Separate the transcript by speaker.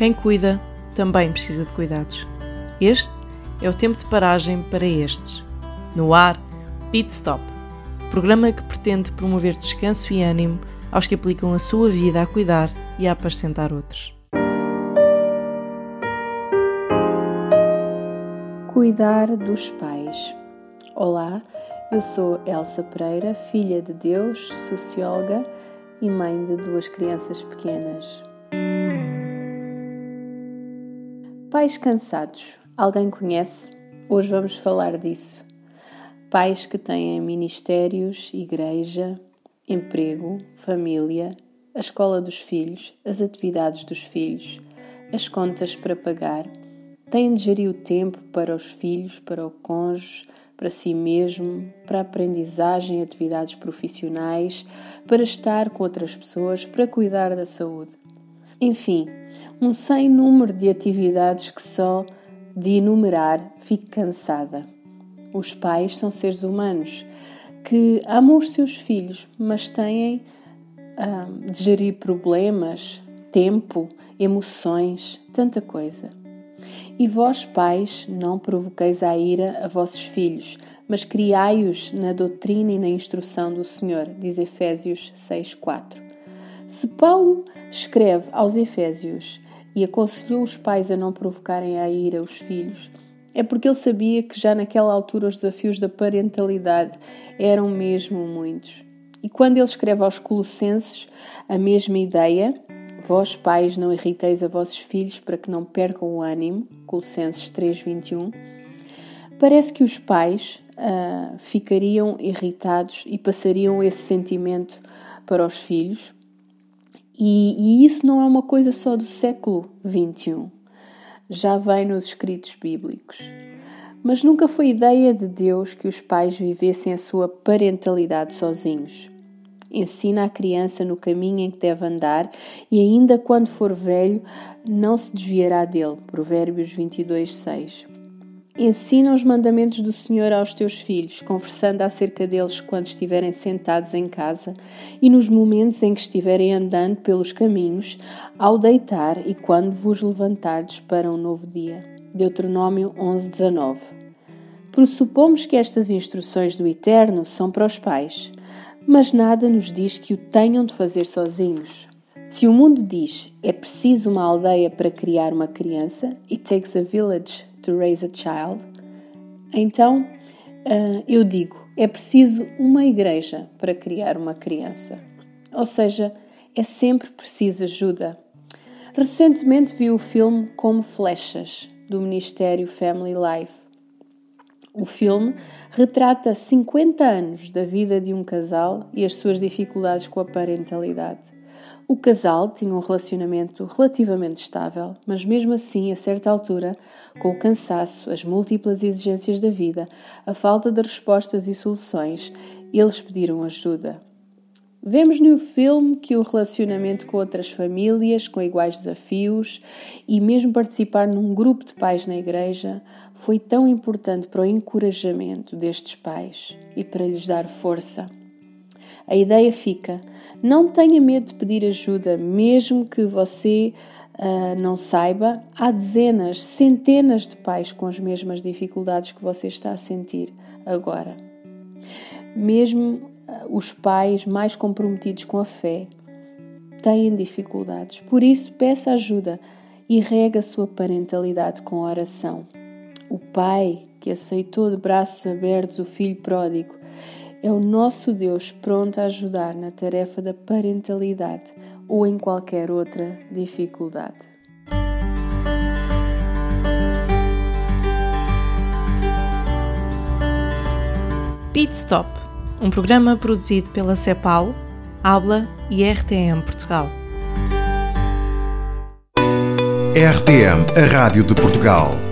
Speaker 1: Quem cuida também precisa de cuidados. Este é o tempo de paragem para estes. No ar, Pit Stop, programa que pretende promover descanso e ânimo aos que aplicam a sua vida a cuidar e a apacentar outros.
Speaker 2: Cuidar dos pais. Olá, eu sou Elsa Pereira, filha de Deus, socióloga e mãe de duas crianças pequenas. Pais cansados. Alguém conhece? Hoje vamos falar disso. Pais que têm ministérios, igreja, emprego, família, a escola dos filhos, as atividades dos filhos, as contas para pagar, têm de gerir o tempo para os filhos, para o cônjuge, para si mesmo, para aprendizagem, atividades profissionais, para estar com outras pessoas, para cuidar da saúde. Enfim, um sem número de atividades que só de enumerar fico cansada. Os pais são seres humanos que amam os seus filhos, mas têm ah, de gerir problemas, tempo, emoções, tanta coisa. E vós, pais, não provoqueis a ira a vossos filhos, mas criai-os na doutrina e na instrução do Senhor, diz Efésios 6,4. Se Paulo escreve aos Efésios e aconselhou os pais a não provocarem a ira os filhos, é porque ele sabia que já naquela altura os desafios da parentalidade eram mesmo muitos. E quando ele escreve aos Colossenses a mesma ideia, vós pais não irriteis a vossos filhos para que não percam o ânimo, Colossenses 3:21, parece que os pais uh, ficariam irritados e passariam esse sentimento para os filhos, e, e isso não é uma coisa só do século XXI. Já vem nos escritos bíblicos. Mas nunca foi ideia de Deus que os pais vivessem a sua parentalidade sozinhos. Ensina a criança no caminho em que deve andar e, ainda quando for velho, não se desviará dele. Provérbios 22, 6. Ensina os mandamentos do Senhor aos teus filhos, conversando acerca deles quando estiverem sentados em casa e nos momentos em que estiverem andando pelos caminhos, ao deitar e quando vos levantardes para um novo dia. Deuteronômio 11, 19. Pressupomos que estas instruções do Eterno são para os pais, mas nada nos diz que o tenham de fazer sozinhos. Se o mundo diz é preciso uma aldeia para criar uma criança, it takes a village to raise a child, então uh, eu digo: é preciso uma igreja para criar uma criança. Ou seja, é sempre preciso ajuda. Recentemente vi o filme Como Flechas, do Ministério Family Life. O filme retrata 50 anos da vida de um casal e as suas dificuldades com a parentalidade. O casal tinha um relacionamento relativamente estável, mas mesmo assim, a certa altura, com o cansaço, as múltiplas exigências da vida, a falta de respostas e soluções, eles pediram ajuda. Vemos no filme que o relacionamento com outras famílias, com iguais desafios e mesmo participar num grupo de pais na igreja foi tão importante para o encorajamento destes pais e para lhes dar força. A ideia fica: não tenha medo de pedir ajuda, mesmo que você uh, não saiba. Há dezenas, centenas de pais com as mesmas dificuldades que você está a sentir agora. Mesmo uh, os pais mais comprometidos com a fé têm dificuldades. Por isso, peça ajuda e rega a sua parentalidade com oração. O pai que aceitou de braços abertos o filho pródigo é o nosso Deus pronto a ajudar na tarefa da parentalidade ou em qualquer outra dificuldade.
Speaker 1: Pit Stop, um programa produzido pela CEPAL, Habla e RTM Portugal.
Speaker 3: RTM, a Rádio de Portugal.